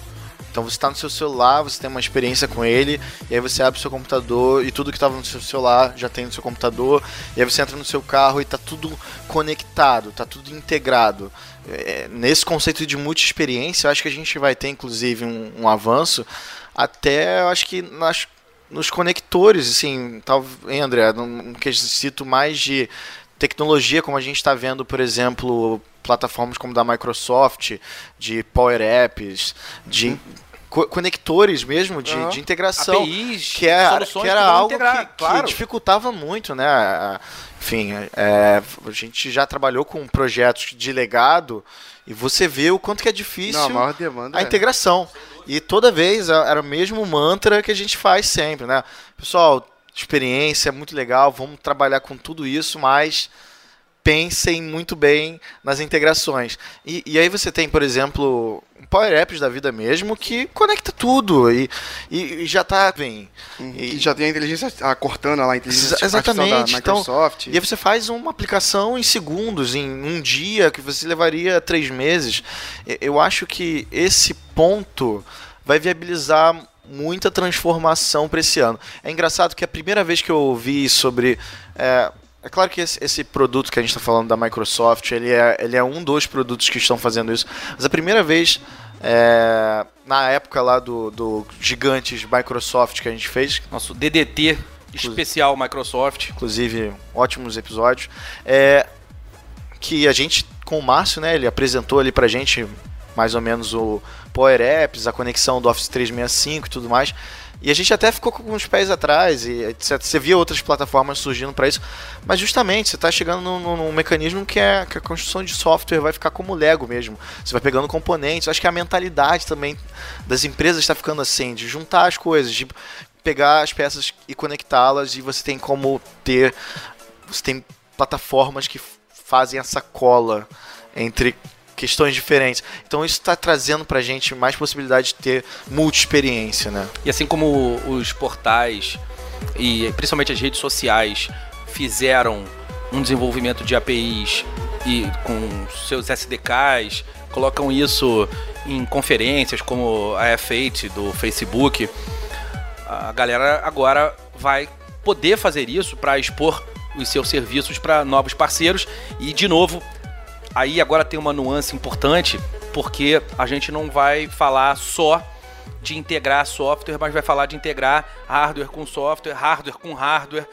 Então você está no seu celular, você tem uma experiência com ele, e aí você abre o seu computador e tudo que estava no seu celular já tem no seu computador, e aí você entra no seu carro e está tudo conectado, está tudo integrado. É, nesse conceito de multi-experiência, eu acho que a gente vai ter inclusive um, um avanço até, eu acho que nas, nos conectores, assim, tal, hein, André, num quesito mais de tecnologia, como a gente está vendo, por exemplo, plataformas como da Microsoft, de Power Apps, de co- conectores mesmo, de, Aham. de integração. APIs, que, é, que era algo integrar, que, que claro. dificultava muito, né? a- Enfim, é, a gente já trabalhou com projetos de legado e você vê o quanto que é difícil não, a a é- integração. E toda vez a- era o mesmo mantra que a gente faz sempre, né? Pessoal, experiência é muito legal, vamos trabalhar com tudo isso, mas pensem muito bem nas integrações. E, e aí você tem, por exemplo, Power Apps da vida mesmo que conecta tudo e, e, e já tá bem. E já tem a inteligência, a Cortana lá, a inteligência Exa- exatamente, da Microsoft. E aí você faz uma aplicação em segundos, em um dia, que você levaria três meses. E- Eu acho que esse ponto vai viabilizar muita transformação para esse ano. É engraçado que a primeira vez que eu ouvi sobre. É, é claro que esse, esse produto que a gente está falando da Microsoft, ele é, ele é um dos produtos que estão fazendo isso. Mas a primeira vez, é, na época lá do, do Gigantes Microsoft que a gente fez, Nosso DDT especial Microsoft. inclusive ótimos episódios, é que a gente com o Márcio, né, ele apresentou ali pra gente mais ou menos o Power Apps, a conexão do Office 365 e tudo mais. E a gente até ficou com os pés atrás e. Você via outras plataformas surgindo para isso, mas justamente você está chegando num, num- mecanismo que é que a construção de software vai ficar como Lego mesmo. Você vai pegando componentes. Acho que a mentalidade também das empresas está ficando assim, de juntar as coisas, de pegar as peças e conectá-las e você tem como ter você tem plataformas que fazem essa cola entre questões diferentes. Então isso está trazendo pra gente mais possibilidade de ter multi-experiência, né? E assim como os portais e principalmente as redes sociais fizeram um desenvolvimento de APIs e com seus SDKs, colocam isso em conferências como a F8 do Facebook, a galera agora vai poder fazer isso para expor os seus serviços para novos parceiros e de novo aí agora tem uma nuance importante porque a gente não vai falar só de integrar software, mas vai falar de integrar hardware com software, hardware com hardware,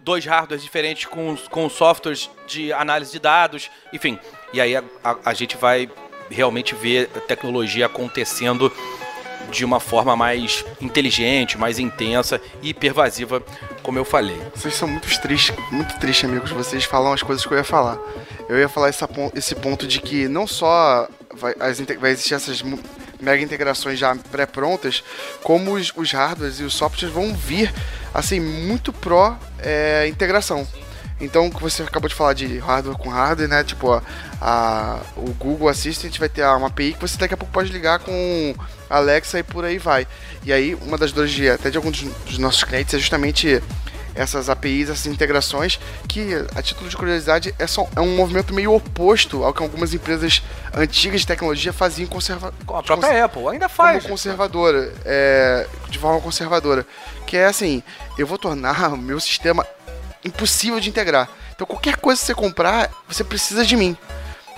dois hardwares diferentes com, com softwares de análise de dados, enfim. E aí a, a- a gente vai realmente ver a tecnologia acontecendo de uma forma mais inteligente, mais intensa e pervasiva, como eu falei. Vocês são muito tristes, muito tristes, amigos. Vocês falam as coisas que eu ia falar. Eu ia falar essa esse ponto de que não só vai, as vai existir essas mega integrações já pré-prontas, como os, os hardwares e os softwares vão vir assim muito pró é, integração. Então, que você acabou de falar de hardware com hardware, né? Tipo, a, a- o Google Assistant vai ter uma API que você daqui a pouco pode ligar com Alexa e por aí vai. E aí, uma das dores de, até de alguns dos nossos clientes é justamente essas APIs, essas integrações, que, a título de curiosidade, é, só, é um movimento meio oposto ao que algumas empresas antigas de tecnologia faziam conserva Com a própria Apple, ainda faz. como conservadora, é, de forma conservadora, que é assim, eu vou tornar o meu sistema impossível de integrar. Então qualquer coisa que você comprar, você precisa de mim.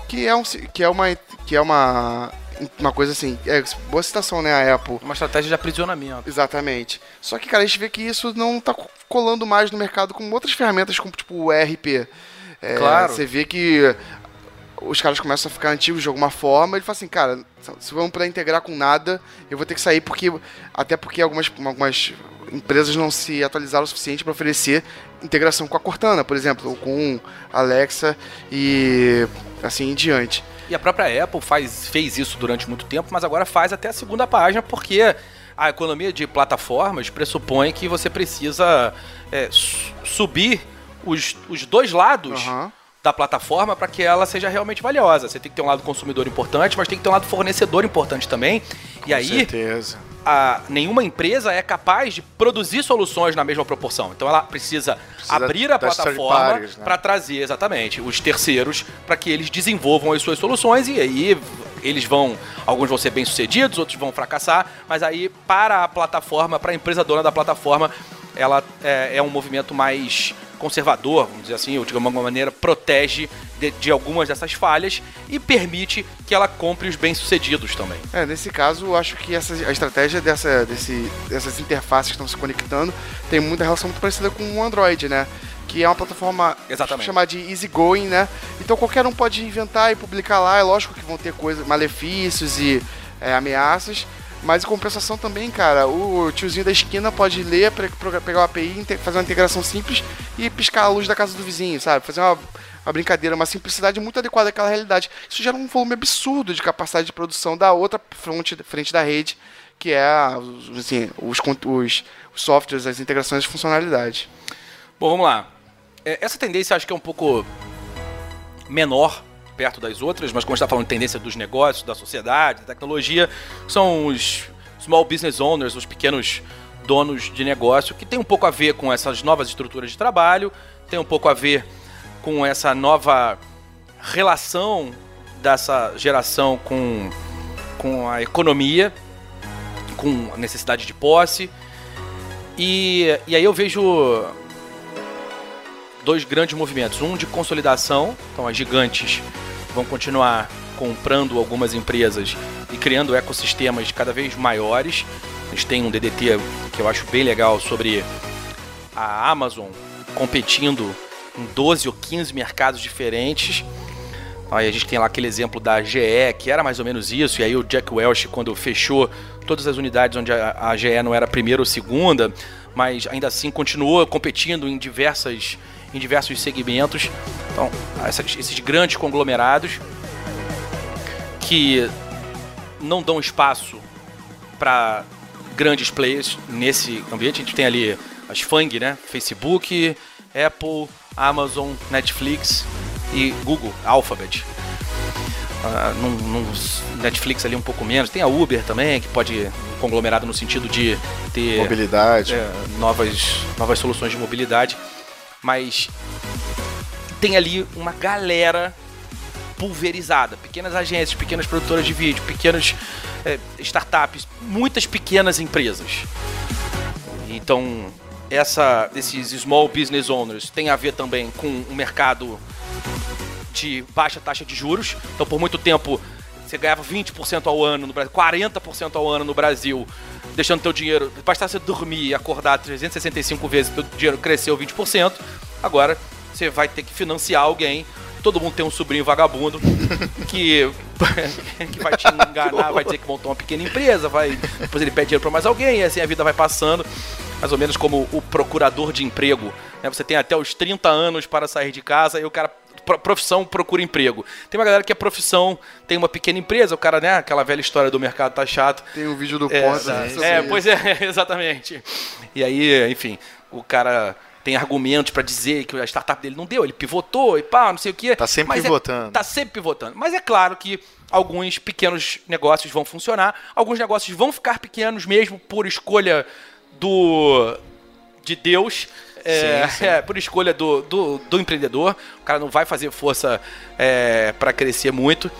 Que é um que é uma que é uma uma coisa assim, é boa citação, né, a Apple. Uma estratégia de aprisionamento. Exatamente. Só que, cara, a gente vê que isso não tá colando mais no mercado com outras ferramentas, como tipo o ERP. É, Claro. Você vê que os caras começam a ficar antigos de alguma forma. Ele fala assim, cara, se vamos puder integrar com nada, eu vou ter que sair porque. Até porque algumas, algumas empresas não se atualizaram o suficiente para oferecer integração com a Cortana, por exemplo, ou com Alexa e assim em diante. E a própria Apple faz, fez isso durante muito tempo, mas agora faz até a segunda página, porque a economia de plataformas pressupõe que você precisa é, su- subir os, os dois lados Aham. da plataforma para que ela seja realmente valiosa. Você tem que ter um lado consumidor importante, mas tem que ter um lado fornecedor importante também. e aí, certeza. a- nenhuma empresa é capaz de produzir soluções na mesma proporção. Então ela precisa, Precisa abrir a plataforma né? para trazer exatamente os terceiros para que eles desenvolvam as suas soluções e aí eles vão, alguns vão ser bem sucedidos, outros vão fracassar, mas aí para a plataforma, para a empresa dona da plataforma, ela é, é um movimento mais conservador, vamos dizer assim, ou de alguma maneira protege de, de algumas dessas falhas e permite que ela compre os bem-sucedidos também. É, nesse caso, acho que essa, a estratégia dessa, desse, dessas interfaces que estão se conectando tem muita relação muito parecida com o Android, né? Que é uma plataforma Exatamente. chamada de easygoing, né? Então qualquer um pode inventar e publicar lá. É lógico que vão ter coisas, malefícios e é, ameaças. Mas em compensação também, cara, o tiozinho da esquina pode ler, pegar o API, fazer uma integração simples e piscar a luz da casa do vizinho, sabe? Fazer uma, uma brincadeira, uma simplicidade muito adequada àquela realidade. Isso gera um volume absurdo de capacidade de produção da outra frente, frente da rede, que é assim, os, os, os softwares, as integrações de funcionalidade. Bom, vamos lá. É, Essa tendência acho que é um pouco menor perto das outras, mas como está falando de tendência dos negócios, da sociedade, da tecnologia, são os small business owners, os pequenos donos de negócio, que tem um pouco a ver com essas novas estruturas de trabalho, tem um pouco a ver com essa nova relação dessa geração com, com a economia, com a necessidade de posse. E, e aí eu vejo dois grandes movimentos. Um de consolidação, então as gigantes vão continuar comprando algumas empresas e criando ecossistemas cada vez maiores. A gente tem um DDT que eu acho bem legal sobre a Amazon competindo em 12 ou 15 mercados diferentes. Aí a gente tem lá aquele exemplo da GE, que era mais ou menos isso, e aí o Jack Welch, quando fechou todas as unidades onde a, GE não era primeira ou segunda, mas ainda assim continuou competindo em, diversas, em diversos segmentos. Então, essas- esses grandes conglomerados que não dão espaço para grandes players nesse ambiente. A gente tem ali as FANG, né? Facebook, Apple, Amazon, Netflix e Google, Alphabet. Ah, num- num Netflix ali um pouco menos. Tem a Uber também, que pode conglomerado no sentido de ter Mobilidade. é, novas, novas soluções de mobilidade, mas tem ali uma galera pulverizada, pequenas agências, pequenas produtoras de vídeo, pequenas é, startups, muitas pequenas empresas. Então, essa, esses small business owners tem a ver também com um mercado de baixa taxa de juros. Então, por muito tempo, você ganhava 20% ao ano no Brasil, 40% ao ano no Brasil, deixando teu dinheiro, basta você dormir e acordar 365 vezes, teu dinheiro cresceu 20%. Agora, você vai ter que financiar alguém. Todo mundo tem um sobrinho vagabundo que, que vai te enganar, vai dizer que montou uma pequena empresa, vai depois ele pede dinheiro para mais alguém, e assim a vida vai passando. Mais ou menos como o procurador de emprego. né? Você tem até os 30 anos para sair de casa e o cara profissão procura emprego. Tem uma galera que é profissão, tem uma pequena empresa, o cara, né, aquela velha história do mercado tá chato. Tem um vídeo do É, Ponta é, é, pois é, exatamente. E aí, enfim, o cara tem argumentos pra dizer que a startup dele não deu, ele pivotou e pá, não sei o quê. Tá sempre Mas é- pivotando. tá sempre pivotando. Mas é claro que alguns pequenos negócios vão funcionar, alguns negócios vão ficar pequenos mesmo por escolha do de Deus. É, Sim, sim. é, por escolha do, do, do empreendedor. O cara não vai fazer força é, para crescer muito.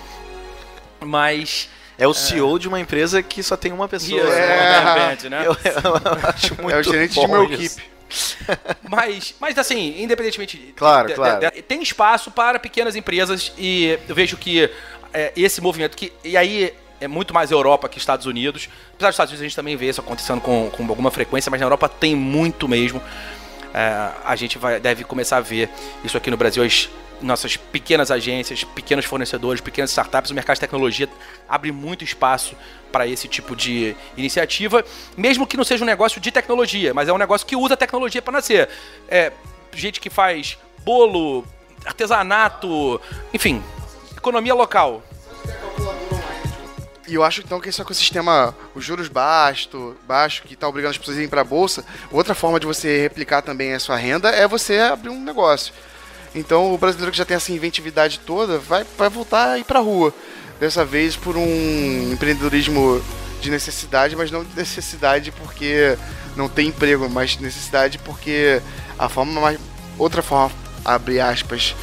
Mas. É o CEO de uma empresa que só tem uma pessoa. Né? é, né? Eu, eu acho muito É o gerente bom de meu isso. equipe. Mas, mas assim, independentemente. Claro, de- de- claro. de- tem espaço para pequenas empresas e eu vejo que é, esse movimento que. E aí é muito mais Europa que Estados Unidos. Apesar dos Estados Unidos a gente também vê isso acontecendo com, com alguma frequência, mas na Europa tem muito mesmo. É, a gente vai, deve começar a ver isso aqui no Brasil. As nossas pequenas agências, pequenos fornecedores, pequenas startups, o mercado de tecnologia abre muito espaço para esse tipo de iniciativa, mesmo que não seja um negócio de tecnologia, mas é um negócio que usa tecnologia para nascer. É, gente que faz bolo, artesanato, enfim, economia local. E eu acho então que esse ecossistema, os juros baixo, baixo que está obrigando as pessoas a irem para a bolsa, outra forma de você replicar também a sua renda é você abrir um negócio. Então o brasileiro que já tem essa inventividade toda vai, vai voltar a ir para a rua. Dessa vez por um empreendedorismo de necessidade, mas não de necessidade porque não tem emprego, mas necessidade porque a forma mais. Outra forma, abre aspas,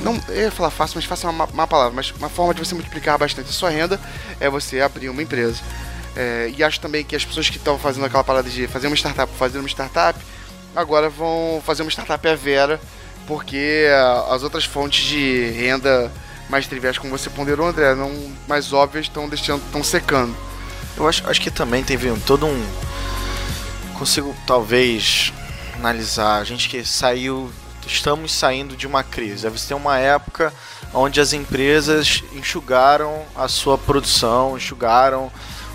não, eu ia falar fácil, mas fácil é uma má- palavra, mas uma forma de você multiplicar bastante a sua renda é você abrir uma empresa. É, e acho também que as pessoas que estão fazendo aquela parada de fazer uma startup, fazer uma startup, agora vão fazer uma startup à vera, porque as outras fontes de renda mais triviais, como você ponderou, André, não mais óbvias, estão deixando, estão secando. Eu acho, acho que também teve um- todo um. Consigo talvez analisar. A gente que saiu. Estamos saindo de uma crise. Você tem uma época onde as empresas enxugaram a sua produção, enxugaram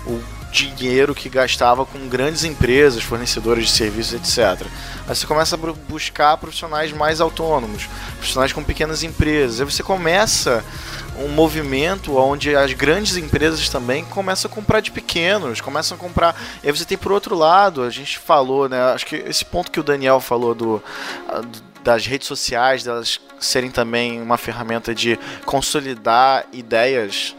o dinheiro que gastava com grandes empresas, fornecedoras de serviços, etc. Aí você começa a bu- buscar profissionais mais autônomos, profissionais com pequenas empresas. Aí você começa um movimento onde as grandes empresas também começam a comprar de pequenos, começam a comprar. E aí você tem por outro lado, a gente falou, né? Acho que esse ponto que o Daniel falou do, do- das redes sociais, delas serem também uma ferramenta de consolidar ideias.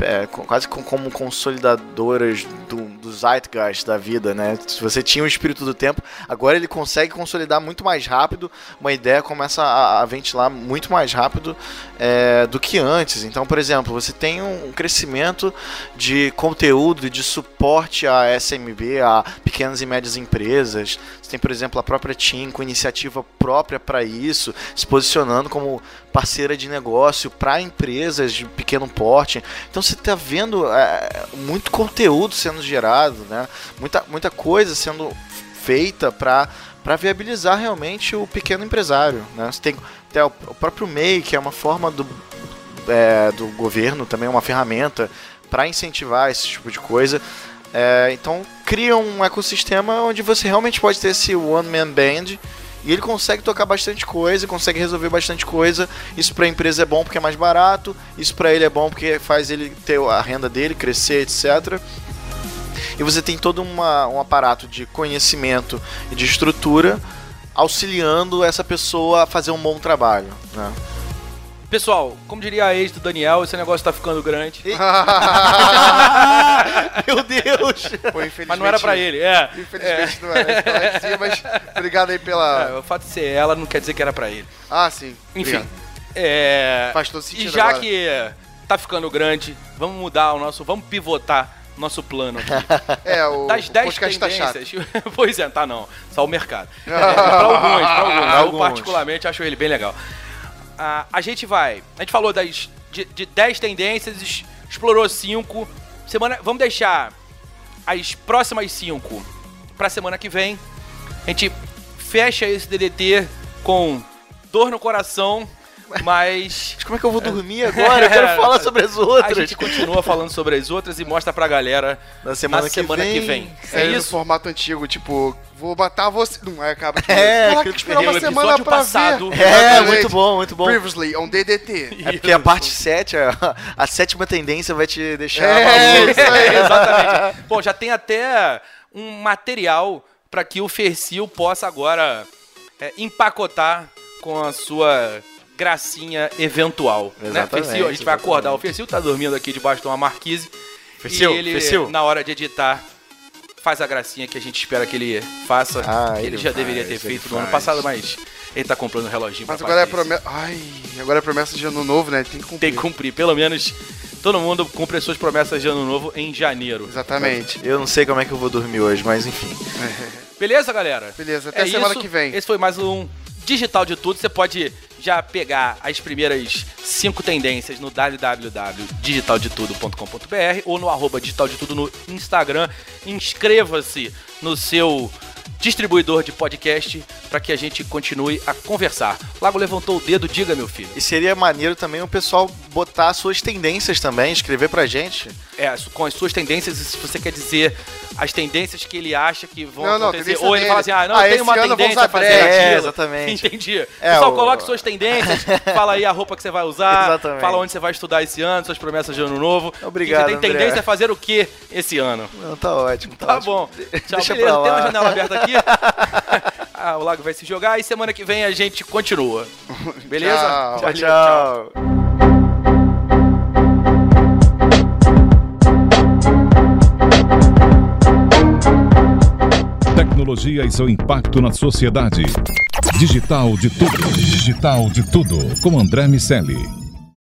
é, quase co- como consolidadoras do, do zeitgeist da vida, né? Se você tinha o espírito do tempo, agora ele consegue consolidar muito mais rápido, uma ideia começa a, a ventilar muito mais rápido é, do que antes. Então, por exemplo, você tem um, um crescimento de conteúdo, de suporte a SMB, a pequenas e médias empresas. Tem, por exemplo, a própria TIM com iniciativa própria para isso, se posicionando como parceira de negócio para empresas de pequeno porte. Então você está vendo é, muito conteúdo sendo gerado, né? muita, muita coisa sendo feita para para viabilizar realmente o pequeno empresário. Né? Você tem até o o próprio MEI, que é uma forma do, é, do governo, também uma ferramenta para incentivar esse tipo de coisa. É, então cria um ecossistema onde você realmente pode ter esse one man band e ele consegue tocar bastante coisa, consegue resolver bastante coisa. Isso para a empresa é bom porque é mais barato, isso para ele é bom porque faz ele ter a renda dele crescer, etc. E você tem todo uma, um aparato de conhecimento e de estrutura auxiliando essa pessoa a fazer um bom trabalho. Né? Pessoal, como diria a ex do Daniel, esse negócio tá ficando grande. Meu Deus! Pô, Mas não era pra ele, é. Infelizmente não era. Tá cima, mas obrigado aí pela. É, o fato de ser ela não quer dizer que era pra ele. Ah, sim. Enfim. É... Faz todo E sentido já agora. que tá ficando grande, vamos mudar o nosso. Vamos pivotar nosso plano aqui. É, o, Das o 10 podcast tá tendências. pois é, tá não. Só o mercado. É, pra alguns, pra alguns. Eu Alguns. particularmente acho ele bem legal. Ah, a gente vai. A gente falou das, de, de 10 tendências, explorou 5. Semana, vamos deixar as próximas 5 pra semana que vem. A gente fecha esse DDT com dor no coração, mas. Mas como é que eu vou dormir agora? Eu quero falar sobre as A outras. gente continua falando sobre as outras e mostra pra galera Na semana, na que, semana vem, que vem. É, É no isso? formato antigo, tipo, vou matar você. Não, aí acaba de É, Caraca, aquele- esperar uma semana episódio pra passado. ver. É, Exatamente. muito bom, muito bom. Previously, on DDT. É porque a parte 7, a, a sétima tendência vai te deixar É, maluco. isso aí. Exatamente. Pô, já tem até um material pra que o Fercil possa agora é, empacotar com a sua gracinha eventual. Né? Exatamente, Fercil, a gente vai acordar. O. Fercil tá dormindo aqui debaixo de uma marquise. Fercil, e ele, Fercil. na hora de editar, faz a gracinha que a gente espera que ele faça. Ah, ele, ele já faz, deveria ter feito no ano passado, mas ele tá comprando um reloginho Mas pra agora é promessa. Ai, agora é promessa de ano novo, né? Tem que cumprir. Tem que cumprir. Pelo menos todo mundo cumpre as suas promessas de ano novo em janeiro. Exatamente. Eu não sei como é que eu vou dormir hoje, mas enfim. Beleza, galera? Beleza, até É semana isso. que vem. Esse foi mais um Digital de Tudo. Você pode já pegar as primeiras cinco tendências no www.digitaldetudo.com.br ou no arroba Digital de Tudo no Instagram. Inscreva-se no seu distribuidor de podcast para que a gente continue a conversar. Lago levantou o dedo, diga, meu filho. E seria maneiro também o pessoal botar suas tendências também, escrever pra gente. É, com as suas tendências, se você quer dizer as tendências que ele acha que vão Não, não, acontecer. Ou ele dele. fala assim, ah, não, Ah, eu tenho uma tendência a fazer dread. aquilo. É, exatamente. Entendi. É, Pessoal, o- coloque suas tendências, fala aí a roupa que você vai usar, Exatamente. fala onde você vai estudar esse ano, suas promessas de ano novo. Obrigado, Você tem André. tendência a fazer o que esse ano? Não, tá ótimo. Tá, Tá ótimo. bom. Tchau, Deixa beleza. Tem uma janela aberta aqui. ah, o Lago vai se jogar e semana que vem a gente continua. Beleza? Tchau. Tchau, tchau. Tecnologia e seu impacto na sociedade. Digital de tudo. Digital de tudo. Com André Miscelli.